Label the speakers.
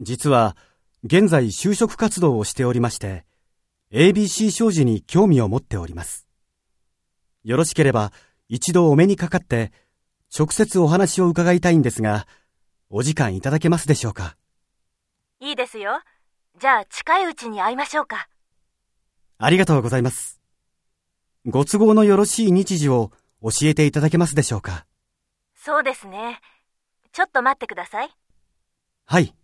Speaker 1: 実は、現在就職活動をしておりまして、ABC 商事に興味を持っております。よろしければ、一度お目にかかって、直接お話を伺いたいんですが、お時間いただけますでしょうか？
Speaker 2: いいですよ。じゃあ近いうちに会いましょうか。
Speaker 1: ありがとうございます。ご都合のよろしい日時を教えていただけますでしょうか？
Speaker 2: そうですね。ちょっと待ってください。
Speaker 1: はい。